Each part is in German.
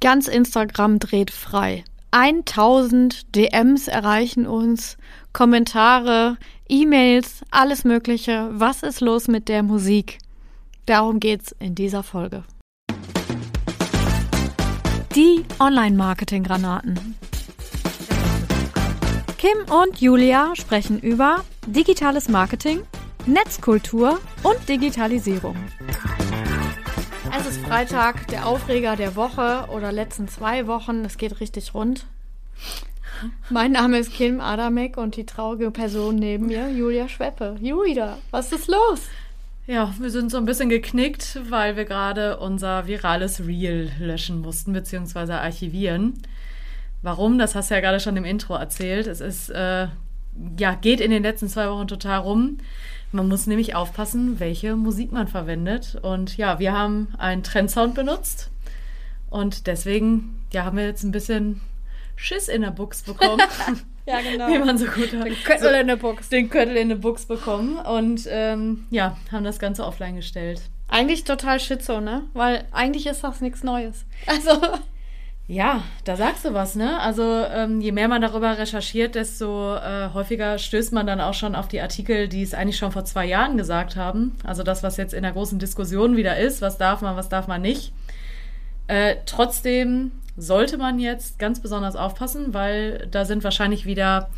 Ganz Instagram dreht frei. 1000 DMs erreichen uns, Kommentare, E-Mails, alles Mögliche. Was ist los mit der Musik? Darum geht's in dieser Folge. Die Online-Marketing-Granaten. Kim und Julia sprechen über digitales Marketing, Netzkultur und Digitalisierung. Es ist Freitag, der Aufreger der Woche oder letzten zwei Wochen. Es geht richtig rund. Mein Name ist Kim Adamek und die traurige Person neben mir, Julia Schweppe. Julia, was ist los? Ja, wir sind so ein bisschen geknickt, weil wir gerade unser virales Reel löschen mussten, beziehungsweise archivieren. Warum? Das hast du ja gerade schon im Intro erzählt. Es ist, äh, ja, geht in den letzten zwei Wochen total rum. Man muss nämlich aufpassen, welche Musik man verwendet. Und ja, wir haben einen Trendsound benutzt. Und deswegen, ja, haben wir jetzt ein bisschen Schiss in der Buchs bekommen. ja, genau. Wie man so gut hat. Den Köttel so, in der Buchs. Den Köttel in der Buchs bekommen. Und ähm, ja, haben das Ganze offline gestellt. Eigentlich total Schizo, ne? Weil eigentlich ist das nichts Neues. Also. Ja, da sagst du was, ne? Also ähm, je mehr man darüber recherchiert, desto äh, häufiger stößt man dann auch schon auf die Artikel, die es eigentlich schon vor zwei Jahren gesagt haben. Also das, was jetzt in der großen Diskussion wieder ist, was darf man, was darf man nicht. Äh, trotzdem sollte man jetzt ganz besonders aufpassen, weil da sind wahrscheinlich wieder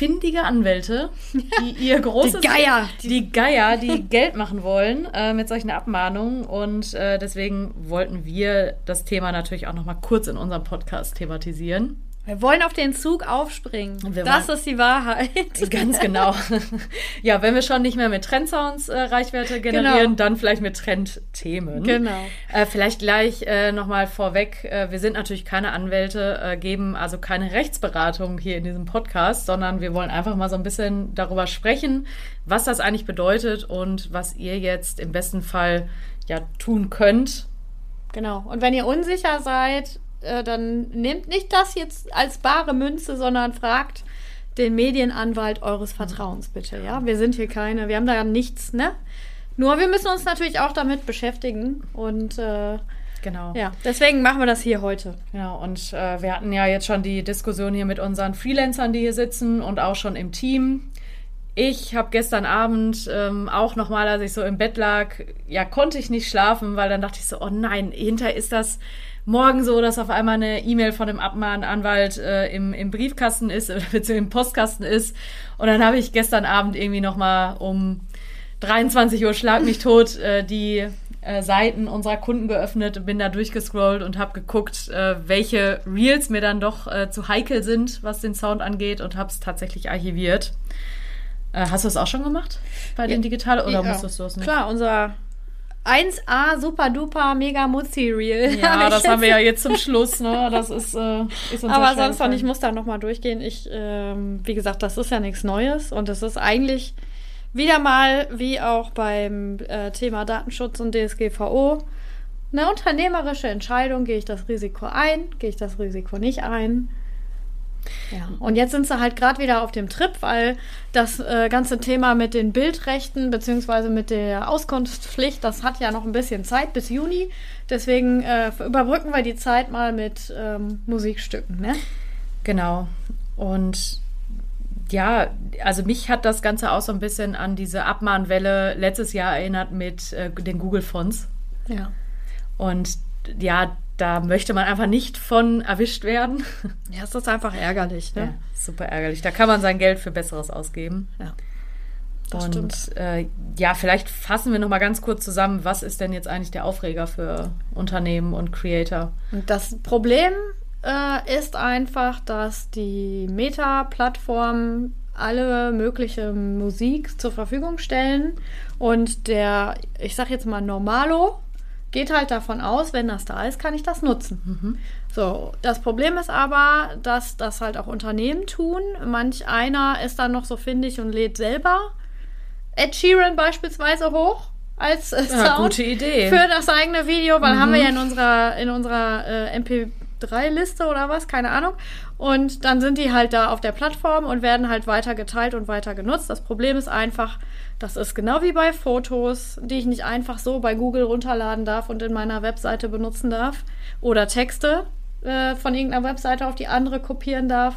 findige Anwälte, die ihr großes... die Geier! Die Geier, die Geld machen wollen äh, mit solchen Abmahnungen. Und äh, deswegen wollten wir das Thema natürlich auch noch mal kurz in unserem Podcast thematisieren. Wir wollen auf den Zug aufspringen. Das ist die Wahrheit. Ganz genau. ja, wenn wir schon nicht mehr mit Trendsounds äh, Reichweite generieren, genau. dann vielleicht mit Trendthemen. Genau. Äh, vielleicht gleich äh, nochmal vorweg. Äh, wir sind natürlich keine Anwälte, äh, geben also keine Rechtsberatung hier in diesem Podcast, sondern wir wollen einfach mal so ein bisschen darüber sprechen, was das eigentlich bedeutet und was ihr jetzt im besten Fall ja tun könnt. Genau. Und wenn ihr unsicher seid, äh, dann nehmt nicht das jetzt als bare Münze, sondern fragt den Medienanwalt eures Vertrauens bitte. Ja, wir sind hier keine, wir haben da ja nichts, ne? Nur wir müssen uns natürlich auch damit beschäftigen und äh, Genau. Ja, deswegen machen wir das hier heute. Genau, und äh, wir hatten ja jetzt schon die Diskussion hier mit unseren Freelancern, die hier sitzen und auch schon im Team. Ich habe gestern Abend ähm, auch nochmal, als ich so im Bett lag, ja, konnte ich nicht schlafen, weil dann dachte ich so, oh nein, hinter ist das morgen so, dass auf einmal eine E-Mail von dem Abmahnanwalt äh, im, im Briefkasten ist, beziehungsweise im Postkasten ist. Und dann habe ich gestern Abend irgendwie nochmal um 23 Uhr schlag mich tot äh, die äh, Seiten unserer Kunden geöffnet, bin da durchgescrollt und habe geguckt, äh, welche Reels mir dann doch äh, zu heikel sind, was den Sound angeht und habe es tatsächlich archiviert. Äh, hast du das auch schon gemacht bei den Digital oder ja. musstest du es nicht? Klar, unser 1A super duper mega Muzzi Reel. Ja, das haben wir ja jetzt zum Schluss, ne? Das ist, äh, ist unser Aber sonst noch, ich muss da nochmal durchgehen. Ich, ähm, wie gesagt, das ist ja nichts Neues und es ist eigentlich wieder mal, wie auch beim äh, Thema Datenschutz und DSGVO, eine unternehmerische Entscheidung. Gehe ich das Risiko ein? Gehe ich das Risiko nicht ein? Ja, und jetzt sind sie halt gerade wieder auf dem Trip, weil das äh, ganze Thema mit den Bildrechten beziehungsweise mit der Auskunftspflicht, das hat ja noch ein bisschen Zeit bis Juni. Deswegen äh, überbrücken wir die Zeit mal mit ähm, Musikstücken, ne? Genau. Und ja, also mich hat das Ganze auch so ein bisschen an diese Abmahnwelle letztes Jahr erinnert mit äh, den Google-Fonts. Ja. Und ja, da möchte man einfach nicht von erwischt werden. Ja, ist das einfach ärgerlich, ne? Ja, super ärgerlich. Da kann man sein Geld für Besseres ausgeben. Ja. Das und äh, ja, vielleicht fassen wir noch mal ganz kurz zusammen, was ist denn jetzt eigentlich der Aufreger für Unternehmen und Creator? Und das Problem äh, ist einfach, dass die Meta-Plattformen alle mögliche Musik zur Verfügung stellen und der, ich sag jetzt mal Normalo, geht halt davon aus, wenn das da ist, kann ich das nutzen. Mhm. So, das Problem ist aber, dass das halt auch Unternehmen tun. Manch einer ist dann noch so findig und lädt selber Ed Sheeran beispielsweise hoch als äh, ja, gute Idee. für das eigene Video, weil mhm. haben wir ja in unserer in unserer äh, MP 3 Liste oder was, keine Ahnung. Und dann sind die halt da auf der Plattform und werden halt weiter geteilt und weiter genutzt. Das Problem ist einfach, das ist genau wie bei Fotos, die ich nicht einfach so bei Google runterladen darf und in meiner Webseite benutzen darf. Oder Texte äh, von irgendeiner Webseite auf die andere kopieren darf.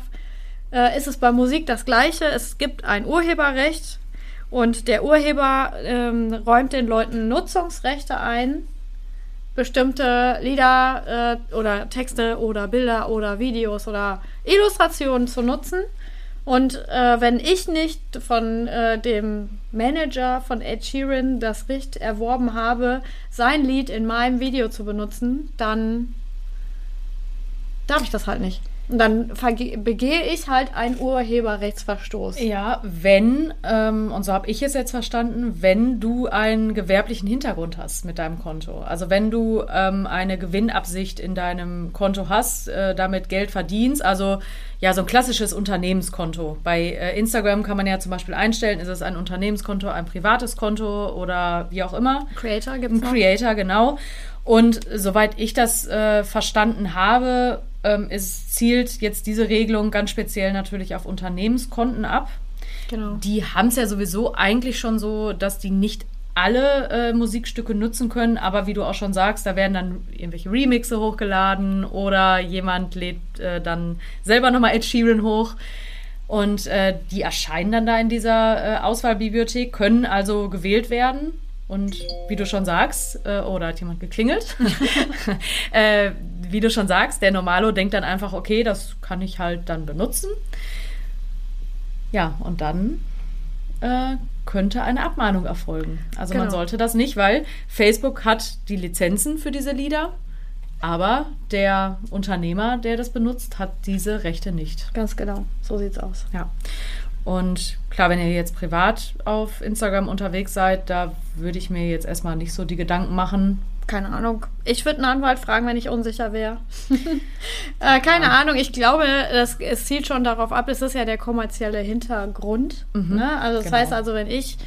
Äh, ist es bei Musik das gleiche. Es gibt ein Urheberrecht und der Urheber ähm, räumt den Leuten Nutzungsrechte ein bestimmte Lieder äh, oder Texte oder Bilder oder Videos oder Illustrationen zu nutzen. Und äh, wenn ich nicht von äh, dem Manager von Ed Sheeran das Recht erworben habe, sein Lied in meinem Video zu benutzen, dann darf ich das halt nicht. Und dann begehe ich halt einen Urheberrechtsverstoß. Ja, wenn, ähm, und so habe ich es jetzt verstanden, wenn du einen gewerblichen Hintergrund hast mit deinem Konto. Also wenn du ähm, eine Gewinnabsicht in deinem Konto hast, äh, damit Geld verdienst, also ja, so ein klassisches Unternehmenskonto. Bei äh, Instagram kann man ja zum Beispiel einstellen, ist es ein Unternehmenskonto, ein privates Konto oder wie auch immer. Creator gibt es. Creator, genau. Und soweit ich das äh, verstanden habe, ähm, es zielt jetzt diese Regelung ganz speziell natürlich auf Unternehmenskonten ab. Genau. Die haben es ja sowieso eigentlich schon so, dass die nicht alle äh, Musikstücke nutzen können, aber wie du auch schon sagst, da werden dann irgendwelche Remixe hochgeladen oder jemand lädt äh, dann selber nochmal Ed Sheeran hoch. Und äh, die erscheinen dann da in dieser äh, Auswahlbibliothek, können also gewählt werden. Und wie du schon sagst, äh, oh, da hat jemand geklingelt. wie du schon sagst, der Normalo denkt dann einfach, okay, das kann ich halt dann benutzen. Ja, und dann äh, könnte eine Abmahnung erfolgen. Also genau. man sollte das nicht, weil Facebook hat die Lizenzen für diese Lieder, aber der Unternehmer, der das benutzt, hat diese Rechte nicht. Ganz genau, so sieht's aus. Ja. Und klar, wenn ihr jetzt privat auf Instagram unterwegs seid, da würde ich mir jetzt erstmal nicht so die Gedanken machen. Keine Ahnung. Ich würde einen Anwalt fragen, wenn ich unsicher wäre. äh, keine ja. Ahnung. Ich glaube, das, es zielt schon darauf ab, es ist ja der kommerzielle Hintergrund. Mhm, ne? Also das genau. heißt also, wenn ich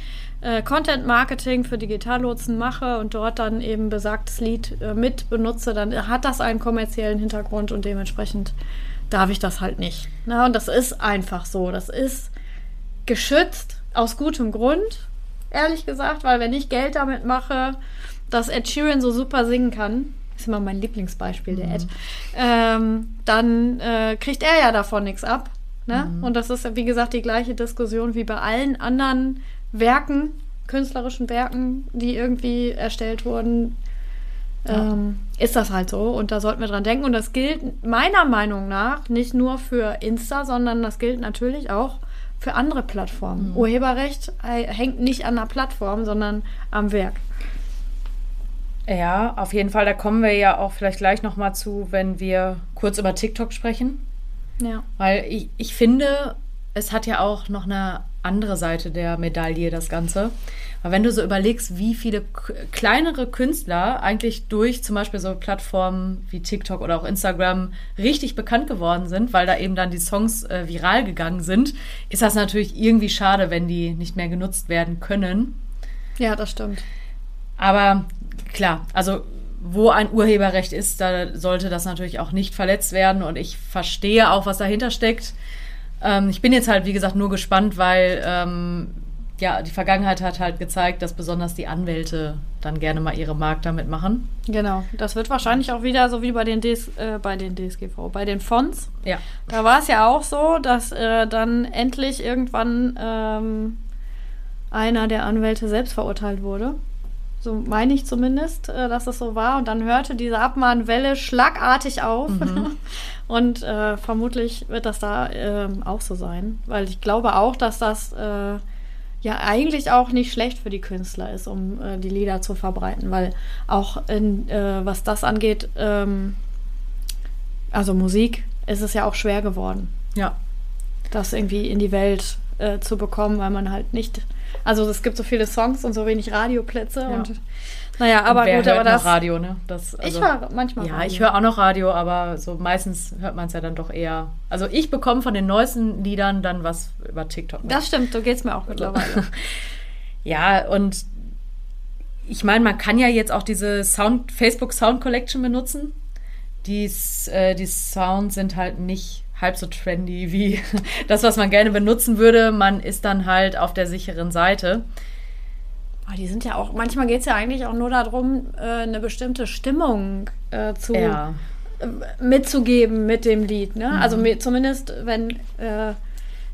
äh, Content Marketing für Digitallotsen mache und dort dann eben besagtes Lied äh, mit benutze, dann hat das einen kommerziellen Hintergrund und dementsprechend darf ich das halt nicht. Na, und das ist einfach so. Das ist geschützt, aus gutem Grund, ehrlich gesagt, weil wenn ich Geld damit mache, dass Ed Sheeran so super singen kann, ist immer mein Lieblingsbeispiel, der mhm. Ed, ähm, dann äh, kriegt er ja davon nichts ab. Ne? Mhm. Und das ist, wie gesagt, die gleiche Diskussion wie bei allen anderen Werken, künstlerischen Werken, die irgendwie erstellt wurden. Ja. Ähm, ist das halt so und da sollten wir dran denken. Und das gilt meiner Meinung nach nicht nur für Insta, sondern das gilt natürlich auch für andere Plattformen. Mhm. Urheberrecht hängt nicht an der Plattform, sondern am Werk. Ja, auf jeden Fall. Da kommen wir ja auch vielleicht gleich nochmal zu, wenn wir kurz über TikTok sprechen. Ja. Weil ich, ich finde, es hat ja auch noch eine andere Seite der Medaille, das Ganze. Aber wenn du so überlegst, wie viele kleinere Künstler eigentlich durch zum Beispiel so Plattformen wie TikTok oder auch Instagram richtig bekannt geworden sind, weil da eben dann die Songs äh, viral gegangen sind, ist das natürlich irgendwie schade, wenn die nicht mehr genutzt werden können. Ja, das stimmt. Aber klar, also wo ein Urheberrecht ist, da sollte das natürlich auch nicht verletzt werden. Und ich verstehe auch, was dahinter steckt. Ähm, ich bin jetzt halt, wie gesagt, nur gespannt, weil ähm, ja, die Vergangenheit hat halt gezeigt, dass besonders die Anwälte dann gerne mal ihre Mark damit machen. Genau, das wird wahrscheinlich auch wieder so wie bei den, DS, äh, bei den DSGV, bei den Fonds. Ja. Da war es ja auch so, dass äh, dann endlich irgendwann ähm, einer der Anwälte selbst verurteilt wurde. So meine ich zumindest, äh, dass es so war. Und dann hörte diese Abmahnwelle schlagartig auf. Mhm. Und äh, vermutlich wird das da äh, auch so sein. Weil ich glaube auch, dass das äh, ja eigentlich auch nicht schlecht für die Künstler ist, um äh, die Lieder zu verbreiten. Weil auch in, äh, was das angeht, ähm, also Musik, ist es ja auch schwer geworden. Ja. Das irgendwie in die Welt zu bekommen, weil man halt nicht also es gibt so viele Songs und so wenig Radioplätze ja. und naja, aber und wer gut, hört aber das. Noch Radio, ne? Das, also, ich höre manchmal. Ja, Radio. ich höre auch noch Radio, aber so meistens hört man es ja dann doch eher. Also ich bekomme von den neuesten Liedern dann was über TikTok. Mit. Das stimmt, so geht es mir auch mittlerweile. ja, und ich meine, man kann ja jetzt auch diese Sound, Facebook Sound Collection benutzen. die, äh, die Sounds sind halt nicht halb so trendy wie das, was man gerne benutzen würde. Man ist dann halt auf der sicheren Seite. Aber die sind ja auch, manchmal geht es ja eigentlich auch nur darum, äh, eine bestimmte Stimmung äh, zu Ja. äh, mitzugeben mit dem Lied. Ne? Also mir, zumindest, wenn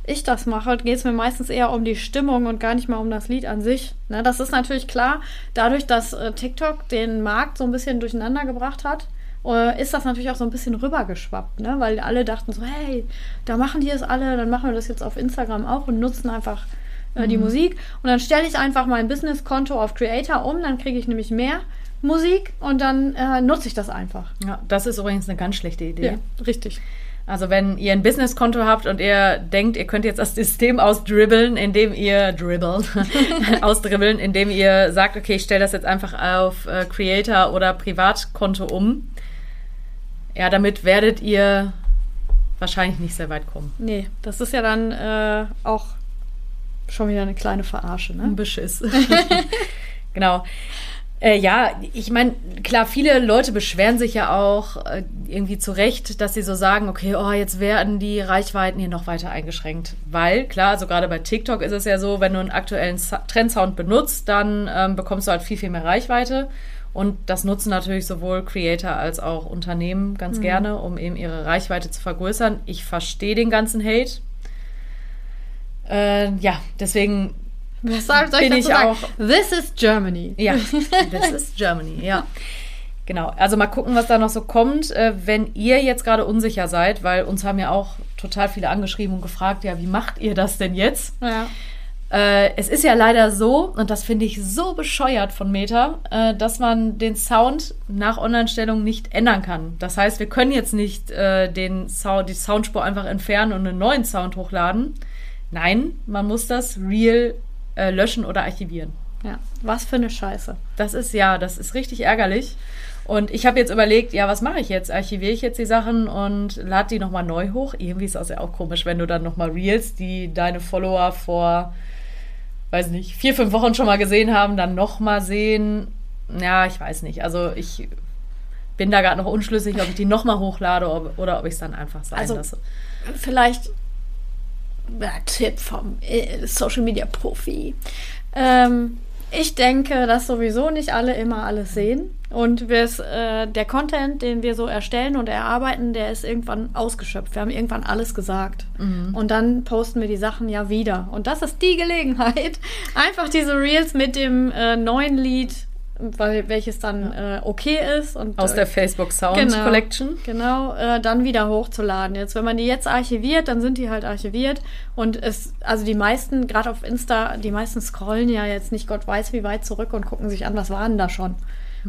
ich das mache, geht es mir meistens eher um die Stimmung und gar nicht mal um das Lied an sich. Ne? Das ist natürlich klar, dadurch, dass TikTok den Markt so ein bisschen durcheinander gebracht hat, ist das natürlich auch so ein bisschen rübergeschwappt, ne? weil alle dachten so, hey, da machen die es alle, dann machen wir das jetzt auf Instagram auch und nutzen einfach äh, die Musik. Und dann stelle ich einfach mein Businesskonto auf Creator um, dann kriege ich nämlich mehr Musik und dann äh, nutze ich das einfach. Ja, das ist übrigens eine ganz schlechte Idee. richtig. Also wenn ihr ein Businesskonto habt und ihr denkt, ihr könnt jetzt das System ausdribbeln, indem ihr dribbeln, ausdribbeln, indem ihr sagt, okay, ich stelle das jetzt einfach auf äh, Creator oder Privatkonto um. Ja, damit werdet ihr wahrscheinlich nicht sehr weit kommen. Nee, das ist ja dann äh, auch schon wieder eine kleine Verarsche, ne? Ein Beschiss. genau. Äh, ja, ich meine, klar, viele Leute beschweren sich ja auch äh, irgendwie zu Recht, dass sie so sagen, okay, oh, jetzt werden die Reichweiten hier noch weiter eingeschränkt. Weil, klar, also gerade bei TikTok ist es ja so, wenn du einen aktuellen Trendsound benutzt, dann ähm, bekommst du halt viel, viel mehr Reichweite. Und das nutzen natürlich sowohl Creator als auch Unternehmen ganz gerne, um eben ihre Reichweite zu vergrößern. Ich verstehe den ganzen Hate. Äh, ja, deswegen Was soll ich Bin ich sagen? auch. This is Germany. Ja, this is Germany, ja. Genau, also mal gucken, was da noch so kommt. Äh, wenn ihr jetzt gerade unsicher seid, weil uns haben ja auch total viele angeschrieben und gefragt, ja, wie macht ihr das denn jetzt? Ja. Äh, es ist ja leider so, und das finde ich so bescheuert von Meta, äh, dass man den Sound nach Online-Stellung nicht ändern kann. Das heißt, wir können jetzt nicht äh, den Sound, die Soundspur einfach entfernen und einen neuen Sound hochladen. Nein, man muss das Real äh, löschen oder archivieren. ja. Was für eine Scheiße. Das ist ja, das ist richtig ärgerlich. Und ich habe jetzt überlegt, ja, was mache ich jetzt? Archiviere ich jetzt die Sachen und lade die nochmal neu hoch? Irgendwie ist das ja auch komisch, wenn du dann nochmal Reels, die deine Follower vor, weiß nicht, vier, fünf Wochen schon mal gesehen haben, dann nochmal sehen. Ja, ich weiß nicht. Also ich bin da gerade noch unschlüssig, ob ich die nochmal hochlade ob, oder ob ich es dann einfach sein Also- lasse. Vielleicht ja, Tipp vom äh, Social Media Profi. Ähm, ich denke, dass sowieso nicht alle immer alles sehen. Und äh, der Content, den wir so erstellen und erarbeiten, der ist irgendwann ausgeschöpft. Wir haben irgendwann alles gesagt. Und dann posten wir die Sachen ja wieder. Und das ist die Gelegenheit, einfach diese Reels mit dem äh, neuen Lied, weil, welches dann äh, okay ist. Und, Aus äh, der Facebook Sound Genau. Collection. Genau, äh, dann wieder hochzuladen. Jetzt, wenn man die jetzt archiviert, dann sind die halt archiviert. Und es, also die meisten, gerade auf Insta, die meisten scrollen ja jetzt nicht Gott weiß wie weit zurück und gucken sich an, was war denn da schon.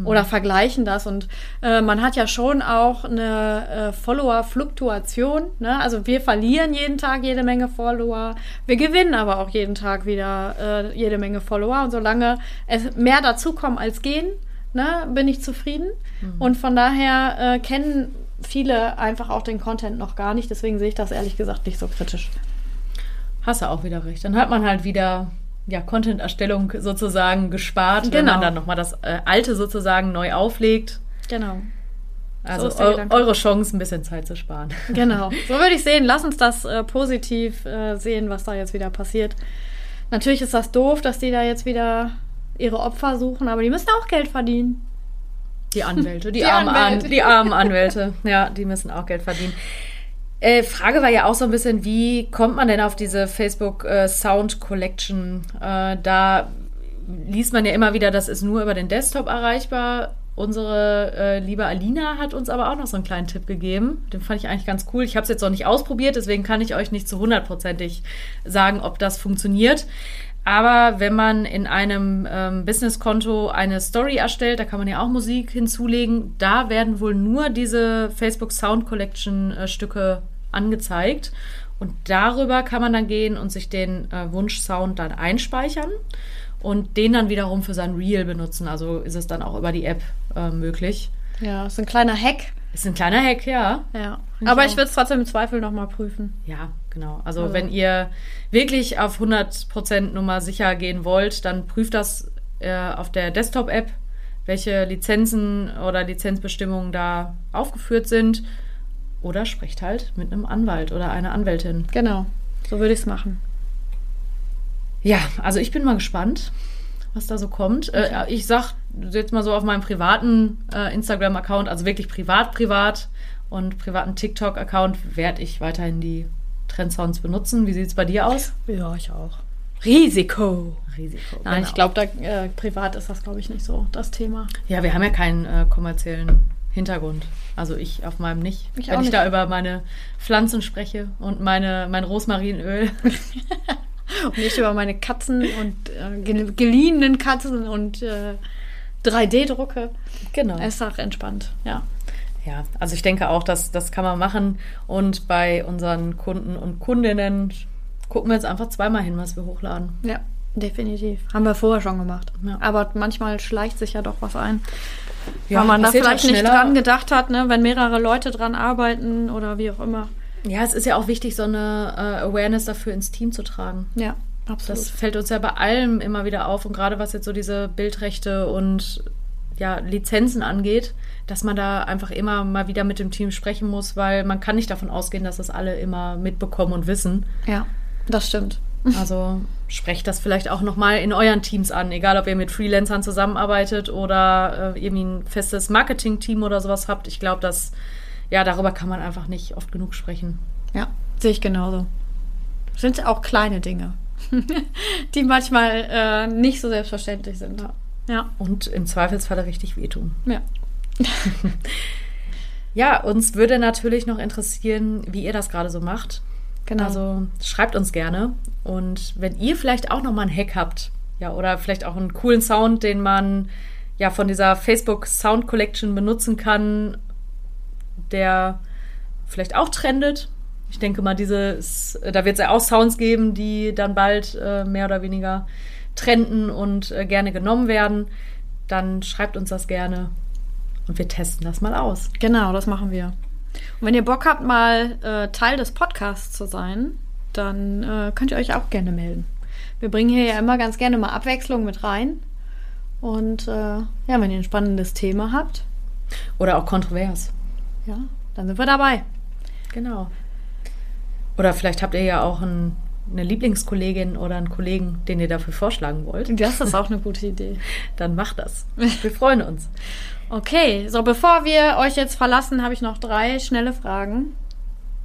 Oder vergleichen das. Und äh, man hat ja schon auch eine äh, Follower-Fluktuation. Ne? Also wir verlieren jeden Tag jede Menge Follower. Wir gewinnen aber auch jeden Tag wieder äh, jede Menge Follower. Und solange es mehr dazukommen als gehen, ne, bin ich zufrieden. Und von daher äh, kennen viele einfach auch den Content noch gar nicht. Deswegen sehe ich das ehrlich gesagt nicht so kritisch. Hast du auch wieder recht. Dann hat man halt wieder ja, Content-Erstellung sozusagen gespart, wenn Genau. man dann nochmal das äh, alte sozusagen neu auflegt. Genau. Also ist der eu eure Chance, ein bisschen Zeit zu sparen. Genau. So würde ich sehen. Lass uns das äh, positiv äh, sehen, was da jetzt wieder passiert. Natürlich ist das doof, dass die da jetzt wieder ihre Opfer suchen, aber die müssen auch Geld verdienen. Die Anwälte, die, Die armen Anwälte. An die armen Anwälte, ja, die müssen auch Geld verdienen. Äh, Frage war ja auch so ein bisschen, wie kommt man denn auf diese Facebook äh, Sound Collection? Äh, da liest man ja immer wieder, das ist nur über den Desktop erreichbar. Unsere äh, liebe Alina hat uns aber auch noch so einen kleinen Tipp gegeben. Den fand ich eigentlich ganz cool. Ich habe es jetzt noch nicht ausprobiert, deswegen kann ich euch nicht zu hundertprozentig sagen, ob das funktioniert. Aber wenn man in einem ähm, Businesskonto eine Story erstellt, da kann man ja auch Musik hinzulegen, da werden wohl nur diese Facebook Sound Collection äh, Stücke angezeigt. Und darüber kann man dann gehen und sich den äh, Wunschsound dann einspeichern und den dann wiederum für sein Reel benutzen. Also ist es dann auch über die App äh, möglich. Ja, ist ein kleiner Hack. Ist ein kleiner Hack, ja. Ja. ich Aber auch. ich würde es trotzdem im Zweifel nochmal prüfen. Ja, genau. Also, Also- wenn ihr wirklich auf 100% Nummer sicher gehen wollt, dann prüft das äh, auf der Desktop-App. welche Lizenzen oder Lizenzbestimmungen da aufgeführt sind. Oder sprecht halt mit einem Anwalt oder einer Anwältin. Genau, so würde ich es machen. Ja, also ich bin mal gespannt, was da so kommt. Äh, ich sag jetzt mal so auf meinem privaten äh, Instagram-Account, also wirklich privat, privat und privaten TikTok-Account werde ich weiterhin die Trendsounds benutzen. Wie sieht es bei dir aus? Ja, ich auch. Risiko. Risiko. Nein, genau. ich glaube, da äh, privat ist das, glaube ich, nicht so das Thema. Ja, wir haben ja keinen äh, kommerziellen Hintergrund. Also ich auf meinem nicht. Ich Wenn ich nicht. da über meine Pflanzen spreche und meine, mein Rosmarinöl. Und nicht über meine Katzen und äh, gel- geliehenen Katzen und äh, 3D-Drucke. Genau. Ist auch entspannt, ja. Ja, also ich denke auch, dass das kann man machen. Und bei unseren Kunden und Kundinnen gucken wir jetzt einfach zweimal hin, was wir hochladen. Ja, definitiv. Haben wir vorher schon gemacht. Ja. Aber manchmal schleicht sich ja doch was ein. Ja, weil man da passiert vielleicht halt nicht dran gedacht hat, ne? wenn mehrere Leute dran arbeiten oder wie auch immer. Ja, es ist ja auch wichtig, so eine äh, Awareness dafür ins Team zu tragen. Ja, absolut. Das fällt uns ja bei allem immer wieder auf und gerade was jetzt so diese Bildrechte und ja, Lizenzen angeht, dass man da einfach immer mal wieder mit dem Team sprechen muss, weil man kann nicht davon ausgehen, dass das alle immer mitbekommen und wissen. ja, das stimmt. Also sprecht das vielleicht auch nochmal in euren Teams an, egal ob ihr mit Freelancern zusammenarbeitet oder äh, irgendwie ein festes Marketing-Team oder sowas habt. Ich glaube, dass ja, darüber kann man einfach nicht oft genug sprechen. Ja, sehe ich genauso. Sind auch kleine Dinge, die manchmal äh, nicht so selbstverständlich sind. Ja, Und im Zweifelsfalle richtig wehtun. ja. Ja, uns würde natürlich noch interessieren, wie ihr das gerade so macht. Genau. Also schreibt uns gerne. Und wenn ihr vielleicht auch nochmal einen Hack habt, ja, oder vielleicht auch einen coolen Sound, den man ja von dieser Facebook Sound Collection benutzen kann, der vielleicht auch trendet. Ich denke mal, dieses, da wird es ja auch Sounds geben, die dann bald äh, mehr oder weniger trenden und äh, gerne genommen werden. Dann schreibt uns das gerne und wir testen das mal aus. Genau, das machen wir. Und wenn ihr Bock habt, mal äh, Teil des Podcasts zu sein, dann äh, könnt ihr euch auch gerne melden. Wir bringen hier ja immer ganz gerne mal Abwechslung mit rein. Und äh, ja, wenn ihr ein spannendes Thema habt, Oder auch kontrovers. ja, dann sind wir dabei. Genau. Oder vielleicht habt ihr ja auch ein, eine Lieblingskollegin oder einen Kollegen, den ihr dafür vorschlagen wollt. Das ist auch eine gute Idee. Dann macht das. Wir freuen uns. Okay, so bevor wir euch jetzt verlassen, habe ich noch drei schnelle Fragen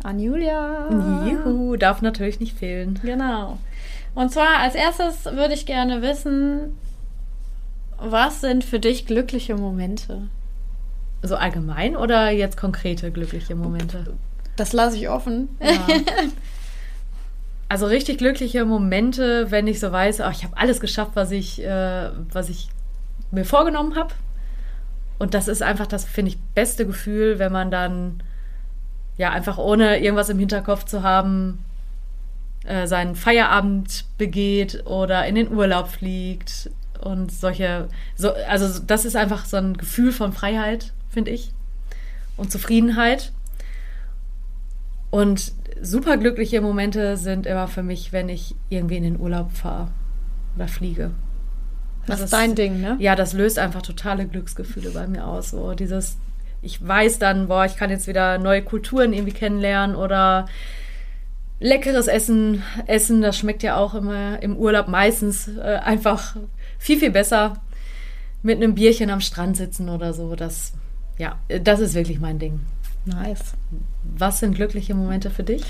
an Julia. Juhu, darf natürlich nicht fehlen. Genau. Und zwar als erstes würde ich gerne wissen, was sind für dich glückliche Momente? So allgemein oder jetzt konkrete glückliche Momente? Das lasse ich offen. Ja. Also richtig glückliche Momente, wenn ich so weiß, ach, ich habe alles geschafft, was ich, äh, was ich mir vorgenommen habe. Und das ist einfach das, finde ich, beste Gefühl, wenn man dann ja einfach ohne irgendwas im Hinterkopf zu haben, äh, seinen Feierabend begeht oder in den Urlaub fliegt und solche, so, also das ist einfach so ein Gefühl von Freiheit, finde ich, und Zufriedenheit. Und super glückliche Momente sind immer für mich, wenn ich irgendwie in den Urlaub fahre oder fliege. Das ist dein Ding, ne? Ja, das löst einfach totale Glücksgefühle bei mir aus. So dieses, ich weiß dann, boah, ich kann jetzt wieder neue Kulturen irgendwie kennenlernen oder leckeres Essen essen. Das schmeckt ja auch immer im Urlaub meistens äh, einfach viel, viel besser. Mit einem Bierchen am Strand sitzen oder so. Das, ja, das ist wirklich mein Ding. Nice. Was sind glückliche Momente für dich?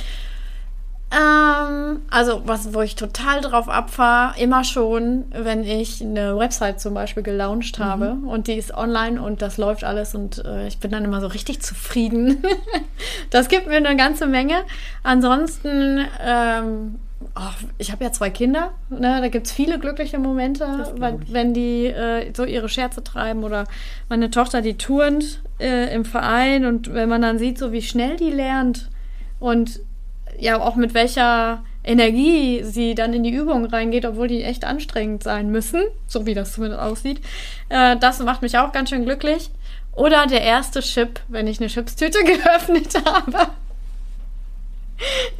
Ähm, also, was, wo ich total drauf abfahre, immer schon, wenn ich eine Website zum Beispiel gelauncht habe und die ist online und das läuft alles und äh, ich bin dann immer so richtig zufrieden. das gibt mir eine ganze Menge. Ansonsten, ähm, ach, ich habe ja zwei Kinder, ne? da gibt es viele glückliche Momente, weil, wenn die äh, so ihre Scherze treiben oder meine Tochter, die turnt äh, im Verein und wenn man dann sieht, so wie schnell die lernt und ja auch mit welcher Energie sie dann in die Übung reingeht, obwohl die echt anstrengend sein müssen, so wie das zumindest aussieht. Äh, das macht mich auch ganz schön glücklich. Oder der erste Chip, wenn ich eine Chipstüte geöffnet habe.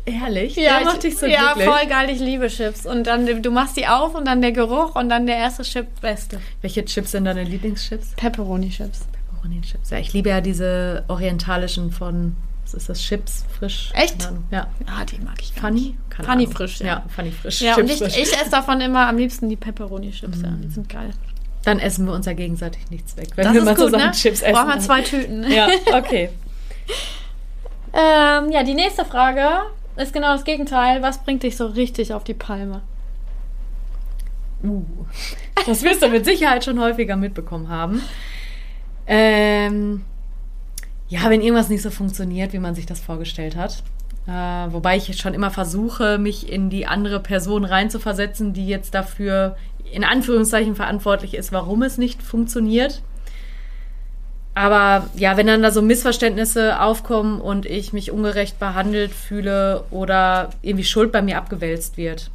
Ehrlich? Ja, macht dich so ja glücklich. voll geil, ich liebe Chips. Und dann, du machst die auf und dann der Geruch und dann der erste Chip, beste. Welche Chips sind deine Lieblingschips? Pepperoni-Chips. Pepperoni-Chips. Ja, ich liebe ja diese orientalischen von, was ist das, Chips, frisch? Echt? Ja. Ah, die mag ich gar Funny? Keine Funny Ahnung. frisch, ja. Ja, Funny frisch. Ja, und ich, ich esse davon immer am liebsten die Pepperoni-Chips, ja. Die sind geil. Dann essen wir uns ja gegenseitig nichts weg. Wenn Das wir mal gut, zusammen ne? Chips essen. Brauchen wir zwei Tüten. Ja, okay. Ähm, ja, die nächste Frage ist genau das Gegenteil. Was bringt dich so richtig auf die Palme? Uh, das wirst du mit Sicherheit schon häufiger mitbekommen haben. Ähm, ja, wenn irgendwas nicht so funktioniert, wie man sich das vorgestellt hat. Äh, wobei ich schon immer versuche, mich in die andere Person reinzuversetzen, die jetzt dafür in Anführungszeichen verantwortlich ist, warum es nicht funktioniert. Aber ja, wenn dann da so Missverständnisse aufkommen und ich mich ungerecht behandelt fühle oder irgendwie Schuld bei mir abgewälzt wird,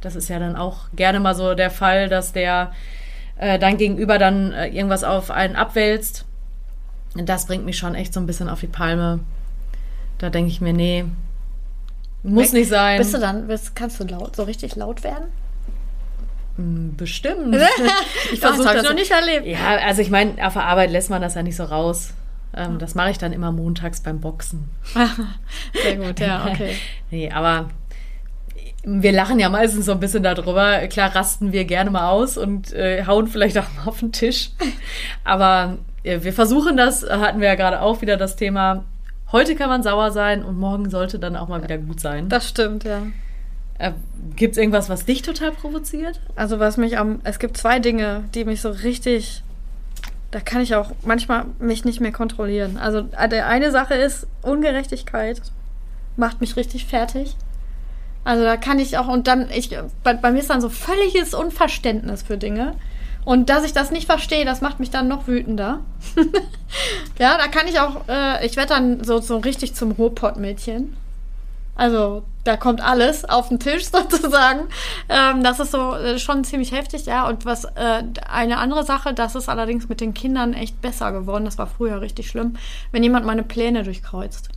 das ist ja dann auch gerne mal so der Fall, dass der äh, dein Gegenüber dann äh, irgendwas auf einen abwälzt. Das bringt mich schon echt so ein bisschen auf die Palme. Da denke ich mir, nee, muss nicht sein. Bist du dann, bist, kannst du laut, so richtig laut werden? Hm, Bestimmt. Ich versuch das das- noch nicht erlebt. Ja, also ich meine, auf der Arbeit lässt man das ja nicht so raus. Ähm, das mache ich dann immer montags beim Boxen. Sehr gut, ja, okay. Nee, aber wir lachen ja meistens so ein bisschen darüber. Klar rasten wir gerne mal aus und äh, hauen vielleicht auch mal auf den Tisch. Aber wir versuchen das, hatten wir ja gerade auch wieder das Thema. Heute kann man sauer sein und morgen sollte dann auch mal wieder gut sein. Das stimmt, ja. Äh, Gibt es irgendwas, was dich total provoziert? Also was mich am, es gibt zwei Dinge, die mich so richtig, da kann ich auch manchmal mich nicht mehr kontrollieren. Also äh, der eine Sache ist Ungerechtigkeit, macht mich richtig fertig. Also da kann ich auch und dann ich bei, bei mir ist dann so völliges Unverständnis für Dinge und dass ich das nicht verstehe, das macht mich dann noch wütender. ja, da kann ich auch, äh, ich werde dann so so richtig zum Ruhrpottmädchen. Also da kommt alles auf den Tisch sozusagen. Ähm, das ist so äh, schon ziemlich heftig, ja. Und was äh, eine andere Sache, das ist allerdings mit den Kindern echt besser geworden. Das war früher richtig schlimm, wenn jemand meine Pläne durchkreuzt.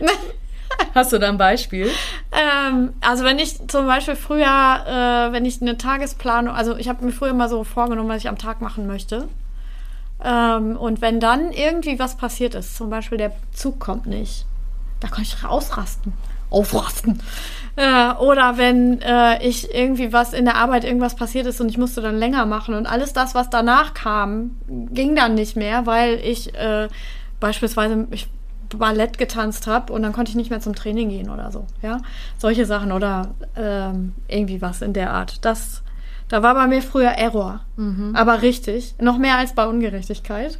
Hast du da ein Beispiel? Ähm, also wenn ich zum Beispiel früher, äh, wenn ich eine Tagesplanung, also ich habe mir früher mal so vorgenommen, was ich am Tag machen möchte. Ähm, und wenn dann irgendwie was passiert ist, zum Beispiel der Zug kommt nicht, da kann ich ausrasten. Aufrasten. Äh, oder wenn äh, ich irgendwie was in der Arbeit irgendwas passiert ist und ich musste dann länger machen und alles das, was danach kam, ging dann nicht mehr, weil ich äh, beispielsweise ich Ballett getanzt habe und dann konnte ich nicht mehr zum Training gehen oder so. Ja, solche Sachen oder ähm, irgendwie was in der Art. Das, da war bei mir früher Error, aber richtig, noch mehr als bei Ungerechtigkeit.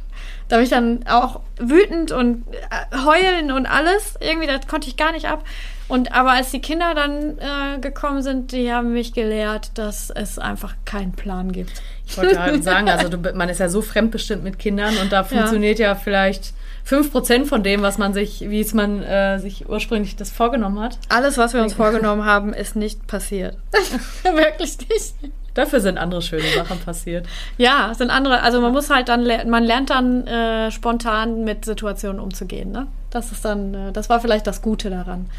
Da bin ich dann auch wütend und äh, heulen und alles. Irgendwie, das konnte ich gar nicht ab. Und aber als die Kinder dann äh, gekommen sind, die haben mich gelehrt, dass es einfach keinen Plan gibt. Ich wollte gerade sagen, also du, man ist ja so fremdbestimmt mit Kindern und da funktioniert ja, vielleicht 5% von dem, was man sich, wie es man äh, sich ursprünglich das vorgenommen hat. Alles, was wir uns vorgenommen haben, ist nicht passiert. Wirklich nicht. Dafür sind andere schöne Sachen passiert. Ja, es sind andere. Also man muss halt dann, man lernt dann äh, spontan mit Situationen umzugehen. Ne? Das ist dann, äh, das war vielleicht das Gute daran.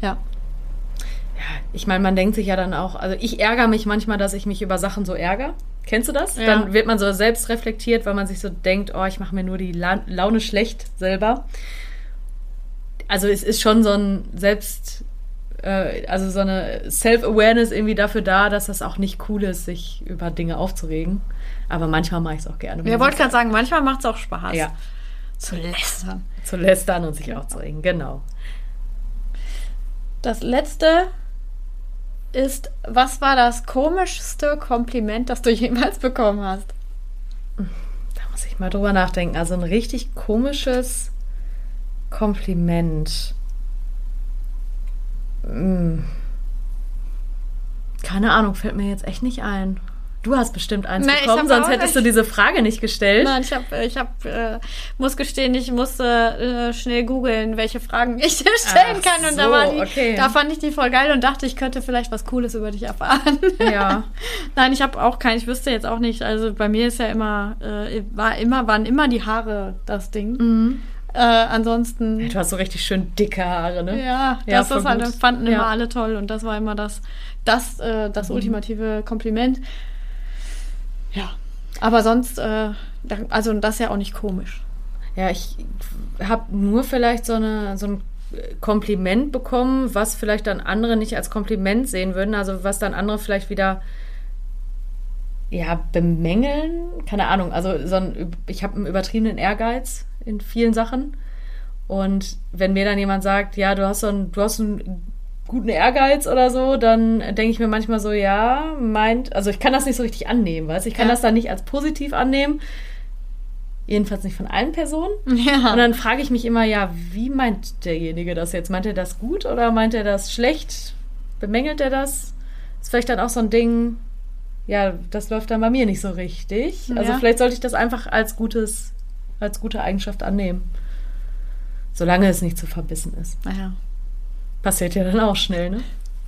Ja. Ich meine, man denkt sich ja dann auch, also ich ärgere mich manchmal, dass ich mich über Sachen so ärgere. Kennst du das? Ja. Dann wird man so selbst reflektiert, weil man sich so denkt, oh, ich mache mir nur die La Laune schlecht selber. Also es ist schon so ein Selbst, äh, also so eine Self-Awareness irgendwie dafür da, dass das auch nicht cool ist, sich über Dinge aufzuregen. Aber manchmal mache ich es auch gerne. Ich wollte gerade sagen, manchmal macht es auch Spaß. ja, Zu lästern. zu lästern und sich aufzuregen, genau. Das letzte ist, was war das komischste Kompliment, das du jemals bekommen hast? Da muss ich mal drüber nachdenken. Also ein richtig komisches Kompliment. Hm. Keine Ahnung, fällt mir jetzt echt nicht ein. Du hast bestimmt eins Nee, ich bekommen, hab sonst hättest du diese Frage nicht gestellt. Nein, ich habe, ich hab, äh, muss gestehen, ich musste äh, schnell googeln, welche Fragen ich dir stellen Ach kann. Und da so, war die, okay. da fand ich die voll geil und dachte, ich könnte vielleicht was Cooles über dich erfahren. Ja. Nein, ich habe auch keinen, ich wüsste jetzt auch nicht. Also bei mir ist ja immer, äh, war immer, waren immer die Haare das Ding. Mhm. Äh, ansonsten. Du hast so richtig schön dicke Haare, ne? Ja, Ja, das halt, fanden immer Ja. alle toll und das war immer das, das, äh, das Mhm. ultimative Kompliment. Ja. Aber sonst, äh, also das ist ja auch nicht komisch. Ja, ich habe nur vielleicht so, eine, so ein Kompliment bekommen, was vielleicht dann andere nicht als Kompliment sehen würden. Also was dann andere vielleicht wieder ja, bemängeln. Keine Ahnung. Also so ein, ich habe einen übertriebenen Ehrgeiz in vielen Sachen. Und wenn mir dann jemand sagt, ja, du hast so einen, du hast einen guten Ehrgeiz oder so, dann denke ich mir manchmal so, ja, meint, also ich kann das nicht so richtig annehmen, weißt du? Ich kann Ja. das dann nicht als positiv annehmen. Jedenfalls nicht von allen Personen. Ja. Und dann frage ich mich immer, ja, wie meint derjenige das jetzt? Meint er das gut oder meint er das schlecht? Bemängelt er das? Ist vielleicht dann auch so ein Ding, ja, das läuft dann bei mir nicht so richtig. Also Ja. vielleicht sollte ich das einfach als gutes, als gute Eigenschaft annehmen. Solange es nicht zu verbissen ist. naja. Passiert ja dann auch schnell, ne?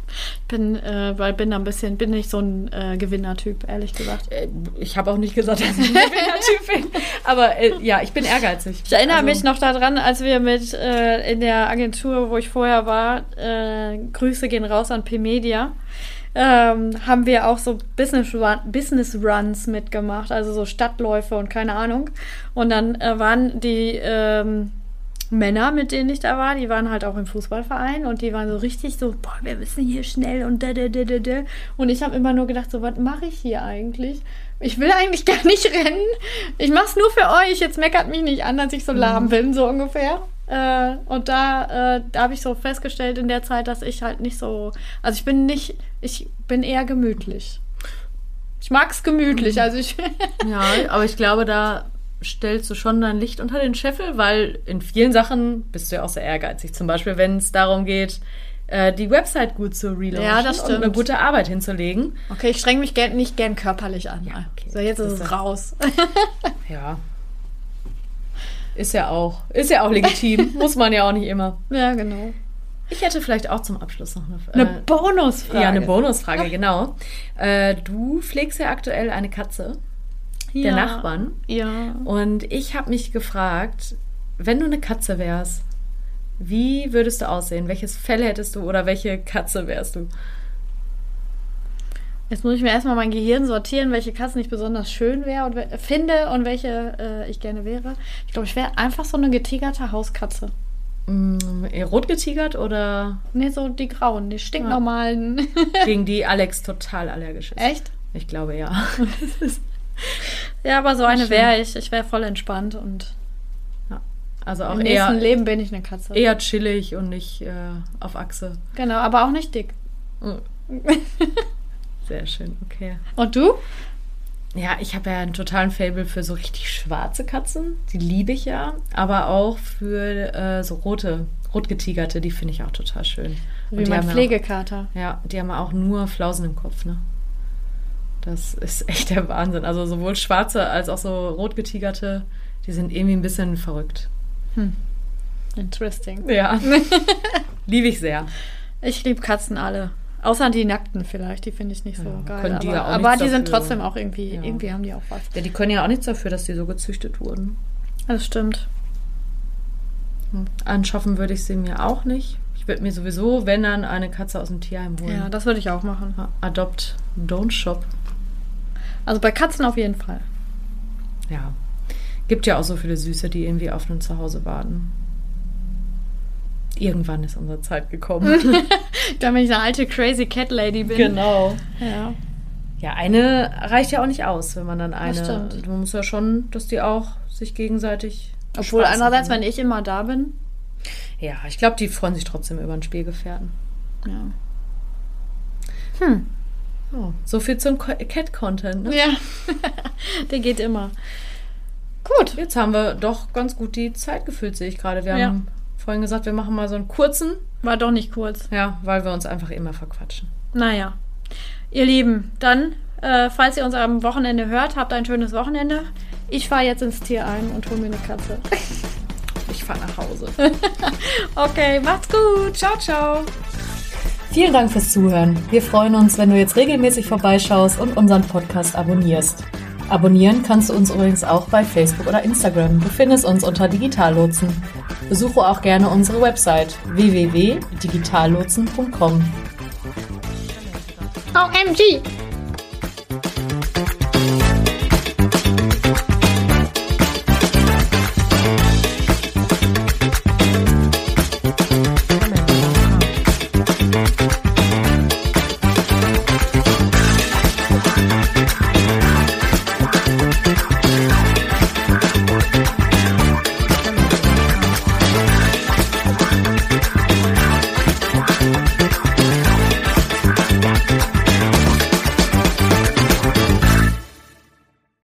Ich bin, äh, weil bin da ein bisschen, bin nicht so ein äh, Gewinnertyp, ehrlich gesagt. Äh, Ich habe auch nicht gesagt, dass ich ein Gewinnertyp bin. Aber äh, ja, ich bin ehrgeizig. Ich erinnere Also- mich noch daran, als wir mit äh, in der Agentur, wo ich vorher war, äh, Grüße gehen raus an P-Media, ähm, haben wir auch so Business, Run, Business Runs mitgemacht, also so Stadtläufe und keine Ahnung. Und dann waren die ähm, Männer, mit denen ich da war, die waren halt auch im Fußballverein und die waren so richtig so, boah, wir müssen hier schnell und da, da, da, da, da. Und ich habe immer nur gedacht, so, was mache ich hier eigentlich? Ich will eigentlich gar nicht rennen. Ich mache es nur für euch. Jetzt meckert mich nicht an, dass ich so lahm bin, so ungefähr. Äh, und da, äh, da habe ich so festgestellt in der Zeit, dass ich halt nicht so, also ich bin nicht, ich bin eher gemütlich. Ich mag's gemütlich, also ich, Ja, aber ich glaube, da stellst du schon dein Licht unter den Scheffel, weil in vielen Sachen bist du ja auch sehr ehrgeizig. Zum Beispiel, wenn es darum geht, äh, die Website gut zu relaunchen Ja, das und eine gute Arbeit hinzulegen. okay, ich streng mich gern, nicht gern körperlich an. Ja, okay. So, jetzt ist es raus. Ja. Ist ja auch, ist ja auch legitim. Muss man ja auch nicht immer. ja, genau. Ich hätte vielleicht auch zum Abschluss noch eine, Eine äh, Bonusfrage. ja, eine Bonusfrage, genau. Äh, du pflegst ja aktuell eine Katze, der Ja. Nachbarn. Ja. Und ich habe mich gefragt, wenn du eine Katze wärst, wie würdest du aussehen? Welches Fell hättest du oder welche Katze wärst du? Jetzt muss ich mir erstmal mein Gehirn sortieren, welche Katzen ich besonders schön wäre und finde und welche äh, ich gerne wäre. Ich glaube, ich wäre einfach so eine getigerte Hauskatze. Mm, rot getigert oder Ne, so die grauen, die stinknormalen. gegen die Alex total allergisch ist? Echt? Ich glaube ja. Ja, aber so eine wäre ich. Ich wäre voll entspannt und Also auch im nächsten eher, Leben bin ich eine Katze. eher chillig und nicht äh, auf Achse. Genau, aber auch nicht dick. Mm. Sehr schön, okay. Und du? Ja, ich habe ja einen totalen Fable für so richtig schwarze Katzen. Die liebe ich ja. Aber auch für äh, so rote, rotgetigerte, die finde ich auch total schön. Wie mein haben Pflegekater. Ja, auch, ja, die haben auch nur Flausen im Kopf, ne? Das ist echt der Wahnsinn. Also sowohl schwarze als auch so rotgetigerte, die sind irgendwie ein bisschen verrückt. Interesting. Ja. liebe ich sehr. Ich liebe Katzen alle. Außer die nackten vielleicht, die finde ich nicht so Ja, geil. können die aber ja auch aber die sind dafür. trotzdem auch irgendwie, Ja. irgendwie haben die auch was. Ja, die können ja auch nichts dafür, dass die so gezüchtet wurden. Das stimmt. Anschaffen würde ich sie mir auch nicht. Ich würde mir sowieso, wenn dann, eine Katze aus dem Tierheim holen. Ja, das würde ich auch machen. Adopt, don't shop. Also bei Katzen auf jeden Fall. Ja. Gibt ja auch so viele Süße, die irgendwie auf ein Zuhause warten. Irgendwann ist unsere Zeit gekommen. Damit ich eine alte crazy Cat Lady bin. genau. Ja. Ja, eine reicht ja auch nicht aus, wenn man dann eine. Das stimmt. Man muss ja schon, dass die auch sich gegenseitig. Obwohl andererseits, wenn ich immer da bin, Ja, ich glaube, die freuen sich trotzdem über einen Spielgefährten. ja. Hm. Oh, so viel zum Co- Cat-Content. Ne? Ja. Der geht immer. Gut. Jetzt haben wir doch ganz gut die Zeit gefüllt, sehe ich gerade. Wir Ja. haben vorhin gesagt, wir machen mal so einen kurzen. War doch nicht kurz. Ja, weil wir uns einfach immer verquatschen. Naja. Ihr Lieben, dann, äh, falls ihr uns am Wochenende hört, habt ein schönes Wochenende. Ich fahre jetzt ins Tierheim und hole mir eine Katze. Koffer nach Hause. okay, macht's gut. Ciao, ciao. Vielen Dank fürs Zuhören. Wir freuen uns, wenn du jetzt regelmäßig vorbeischaust und unseren Podcast abonnierst. Abonnieren kannst du uns übrigens auch bei Facebook oder Instagram. Du findest uns unter Digitallotsen. Besuche auch gerne unsere Website www.digitallotsen.com. OMG!